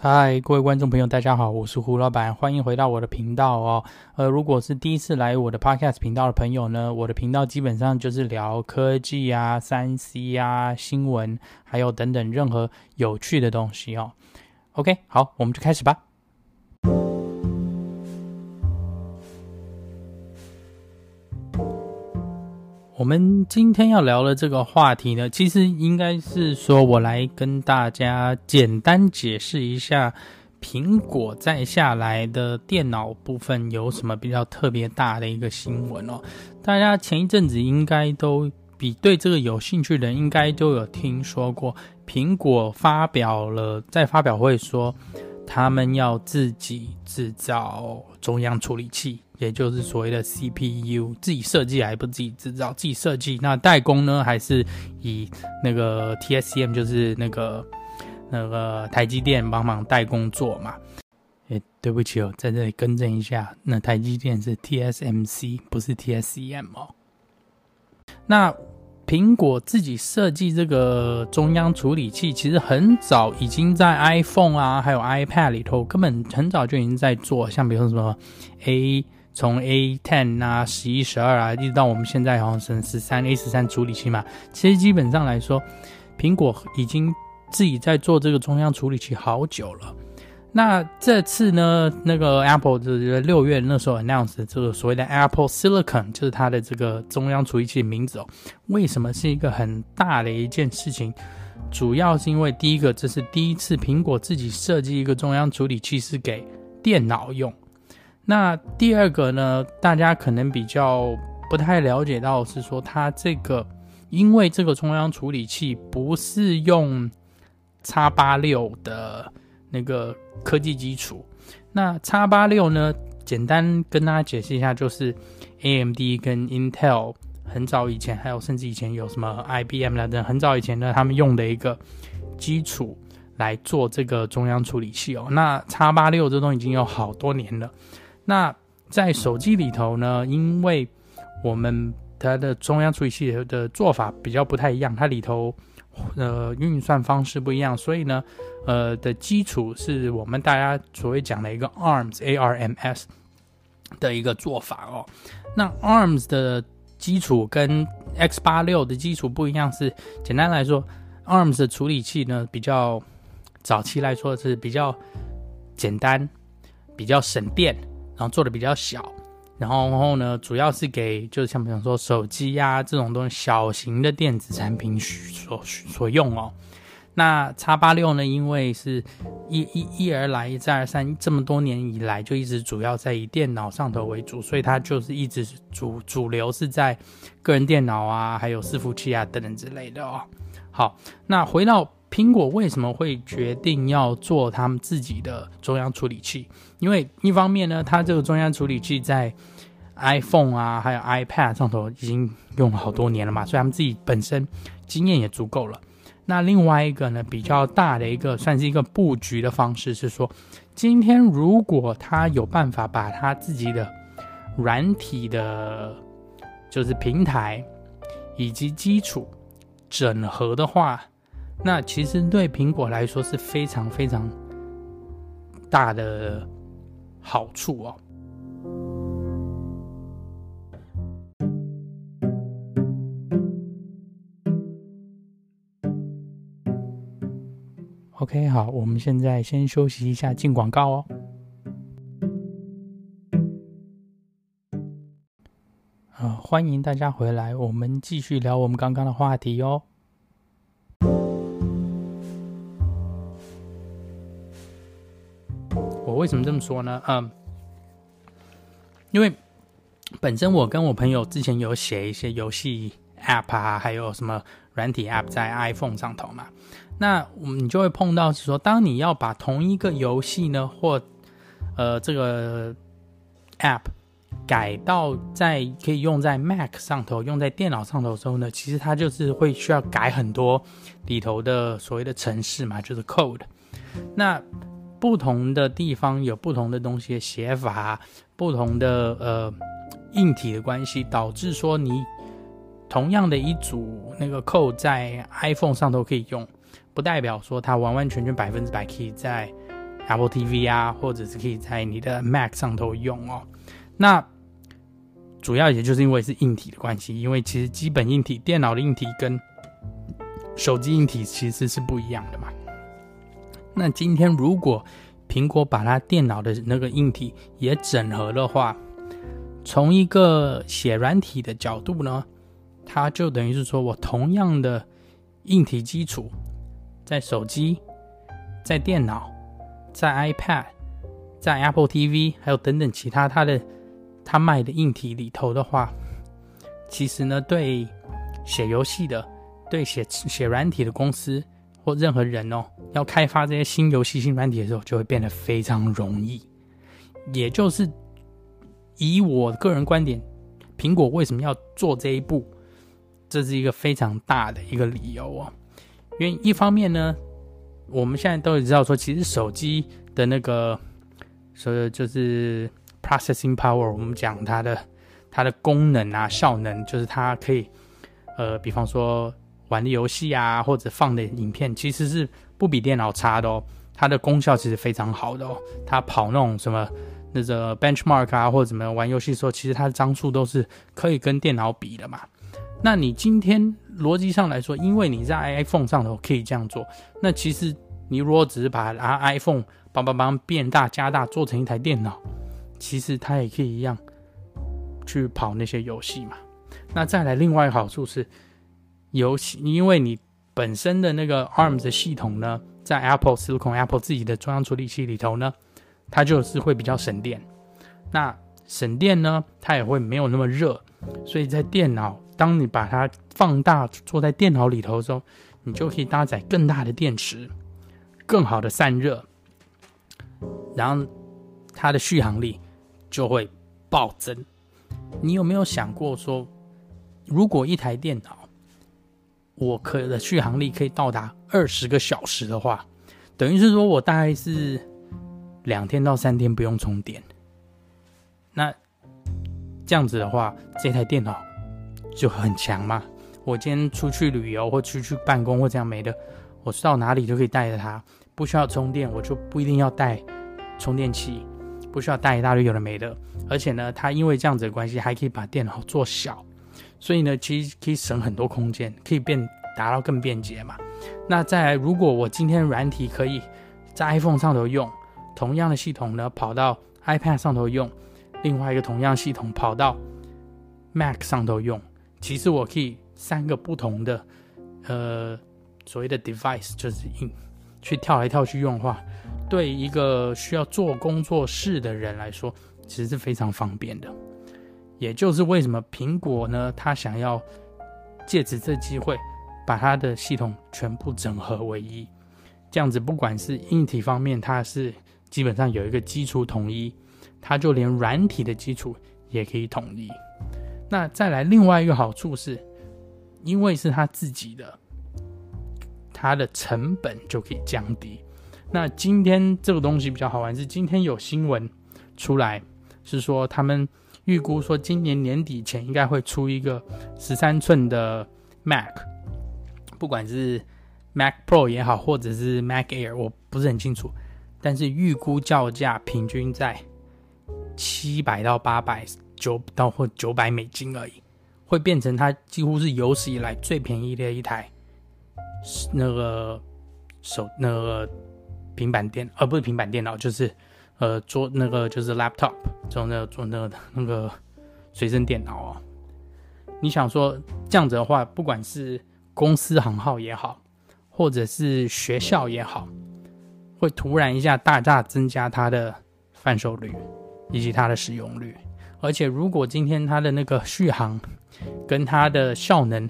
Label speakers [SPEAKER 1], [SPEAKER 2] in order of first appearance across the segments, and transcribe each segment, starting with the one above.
[SPEAKER 1] 嗨，各位观众朋友，大家好，我是胡老板，欢迎回到我的频道哦。呃，如果是第一次来我的 Podcast 频道的朋友呢，我的频道基本上就是聊科技啊、三 C 啊、新闻，还有等等任何有趣的东西哦。OK，好，我们就开始吧。我们今天要聊的这个话题呢，其实应该是说，我来跟大家简单解释一下，苹果再下来的电脑部分有什么比较特别大的一个新闻哦。大家前一阵子应该都比对这个有兴趣的人，应该都有听说过，苹果发表了在发表会说，他们要自己制造中央处理器。也就是所谓的 CPU，自己设计还不自己制造，自己设计，那代工呢？还是以那个 TSCM，就是那个那个台积电帮忙代工做嘛？诶，对不起哦，在这里更正一下，那台积电是 TSMC，不是 TSCM 哦。那苹果自己设计这个中央处理器，其实很早已经在 iPhone 啊，还有 iPad 里头，根本很早就已经在做，像比如说什么 A。从 A10 啊、十一、十二啊，一直到我们现在好像是十三 A 十三处理器嘛，其实基本上来说，苹果已经自己在做这个中央处理器好久了。那这次呢，那个 Apple 就是六月那时候 announce 这个所谓的 Apple Silicon，就是它的这个中央处理器的名字哦。为什么是一个很大的一件事情？主要是因为第一个，这是第一次苹果自己设计一个中央处理器是给电脑用。那第二个呢，大家可能比较不太了解到是说，它这个因为这个中央处理器不是用 X86 的那个科技基础。那 X86 呢，简单跟大家解释一下，就是 AMD 跟 Intel 很早以前，还有甚至以前有什么 IBM 来的，很早以前呢，他们用的一个基础来做这个中央处理器哦。那 X86 这东西已经有好多年了。那在手机里头呢，因为我们它的中央处理器的做法比较不太一样，它里头呃运算方式不一样，所以呢，呃的基础是我们大家所谓讲的一个 ARMS A R M S 的一个做法哦。那 ARMS 的基础跟 X 八六的基础不一样，是简单来说，ARMS 的处理器呢比较早期来说是比较简单，比较省电。然后做的比较小，然后然后呢，主要是给就是像比方说手机呀、这种东西小型的电子产品所所用哦。那叉八六呢，因为是一一一而来一再而三，这么多年以来就一直主要在以电脑上头为主，所以它就是一直主主流是在个人电脑啊，还有伺服器啊等等之类的哦。好，那回到。苹果为什么会决定要做他们自己的中央处理器？因为一方面呢，它这个中央处理器在 iPhone 啊，还有 iPad 上头已经用了好多年了嘛，所以他们自己本身经验也足够了。那另外一个呢，比较大的一个算是一个布局的方式是说，今天如果他有办法把他自己的软体的，就是平台以及基础整合的话。那其实对苹果来说是非常非常大的好处哦。OK，好，我们现在先休息一下，进广告哦。啊，欢迎大家回来，我们继续聊我们刚刚的话题哦。为什么这么说呢？嗯，因为本身我跟我朋友之前有写一些游戏 App 啊，还有什么软体 App 在 iPhone 上头嘛。那我们你就会碰到是说，当你要把同一个游戏呢，或呃这个 App 改到在可以用在 Mac 上头，用在电脑上头的时候呢，其实它就是会需要改很多里头的所谓的程式嘛，就是 code。那不同的地方有不同的东西的写法，不同的呃硬体的关系，导致说你同样的一组那个扣在 iPhone 上都可以用，不代表说它完完全全百分之百可以在 Apple TV 啊，或者是可以在你的 Mac 上头用哦。那主要也就是因为是硬体的关系，因为其实基本硬体，电脑的硬体跟手机硬体其实是不一样的嘛。那今天如果苹果把它电脑的那个硬体也整合的话，从一个写软体的角度呢，它就等于是说我同样的硬体基础，在手机、在电脑、在 iPad、在 Apple TV，还有等等其他它的它卖的硬体里头的话，其实呢，对写游戏的、对写写软体的公司或任何人哦，要开发这些新游戏、新软体的时候，就会变得非常容易。也就是以我个人观点，苹果为什么要做这一步？这是一个非常大的一个理由哦，因为一方面呢，我们现在都知道说，其实手机的那个，所以就是 processing power，我们讲它的它的功能啊、效能，就是它可以，呃，比方说玩的游戏啊，或者放的影片，其实是不比电脑差的哦。它的功效其实非常好的哦，它跑那种什么那个 benchmark 啊，或者怎么样玩游戏的时候，其实它的张数都是可以跟电脑比的嘛。那你今天逻辑上来说，因为你在 iPhone 上头可以这样做，那其实你如果只是把它 iPhone 帮帮帮变大加大做成一台电脑，其实它也可以一样去跑那些游戏嘛。那再来另外一个好处是，游戏因为你本身的那个 ARM 的系统呢，在 Apple Silicon Apple 自己的中央处理器里头呢，它就是会比较省电。那省电呢，它也会没有那么热，所以在电脑。当你把它放大坐在电脑里头的时候，你就可以搭载更大的电池，更好的散热，然后它的续航力就会暴增。你有没有想过说，如果一台电脑我可的续航力可以到达二十个小时的话，等于是说我大概是两天到三天不用充电。那这样子的话，这台电脑。就很强嘛！我今天出去旅游或出去办公或这样没的，我到哪里都可以带着它，不需要充电，我就不一定要带充电器，不需要带一大堆有的没的。而且呢，它因为这样子的关系，还可以把电脑做小，所以呢，其实可以省很多空间，可以变达到更便捷嘛。那再来，如果我今天软体可以在 iPhone 上头用，同样的系统呢，跑到 iPad 上头用，另外一个同样系统跑到 Mac 上头用。其实我可以三个不同的，呃，所谓的 device 就是硬去跳来跳去用的话，对一个需要做工作室的人来说，其实是非常方便的。也就是为什么苹果呢，它想要借此这机会，把它的系统全部整合为一，这样子不管是硬体方面，它是基本上有一个基础统一，它就连软体的基础也可以统一。那再来另外一个好处是，因为是他自己的，它的成本就可以降低。那今天这个东西比较好玩，是今天有新闻出来，是说他们预估说今年年底前应该会出一个十三寸的 Mac，不管是 Mac Pro 也好，或者是 Mac Air，我不是很清楚，但是预估叫价平均在七百到八百。九到或九百美金而已，会变成它几乎是有史以来最便宜的一台那个手那个平板电，而、呃、不是平板电脑，就是呃桌那个就是 laptop，就那个做那个那个随身电脑哦。你想说这样子的话，不管是公司行号也好，或者是学校也好，会突然一下大大增加它的贩售率以及它的使用率。而且，如果今天它的那个续航跟它的效能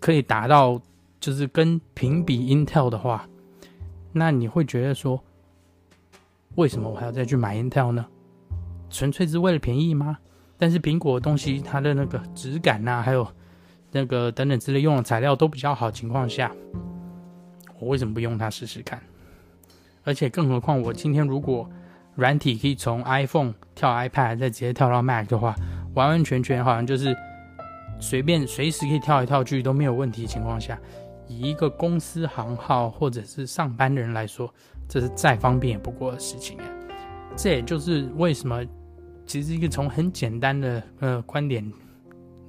[SPEAKER 1] 可以达到，就是跟评比 Intel 的话，那你会觉得说，为什么我还要再去买 Intel 呢？纯粹是为了便宜吗？但是苹果的东西，它的那个质感呐，还有那个等等之类用的材料都比较好情况下，我为什么不用它试试看？而且，更何况我今天如果软体可以从 iPhone 跳 iPad，再直接跳到 Mac 的话，完完全全好像就是随便随时可以跳来跳去都没有问题的情况下，以一个公司行号或者是上班的人来说，这是再方便也不过的事情啊。这也就是为什么，其实一个从很简单的呃观点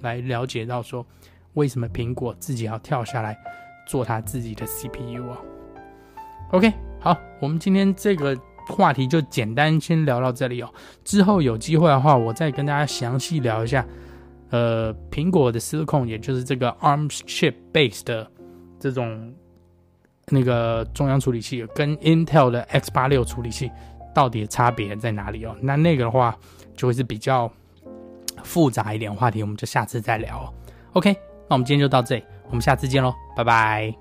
[SPEAKER 1] 来了解到说，为什么苹果自己要跳下来做他自己的 CPU 啊。OK，好，我们今天这个话题就简单先聊到这里哦。之后有机会的话，我再跟大家详细聊一下，呃，苹果的 Silicon，也就是这个 ARMs chip base 的这种那个中央处理器，跟 Intel 的 X 八六处理器到底差别在哪里哦？那那个的话，就会是比较复杂一点话题，我们就下次再聊哦。OK，那我们今天就到这里，我们下次见喽，拜拜。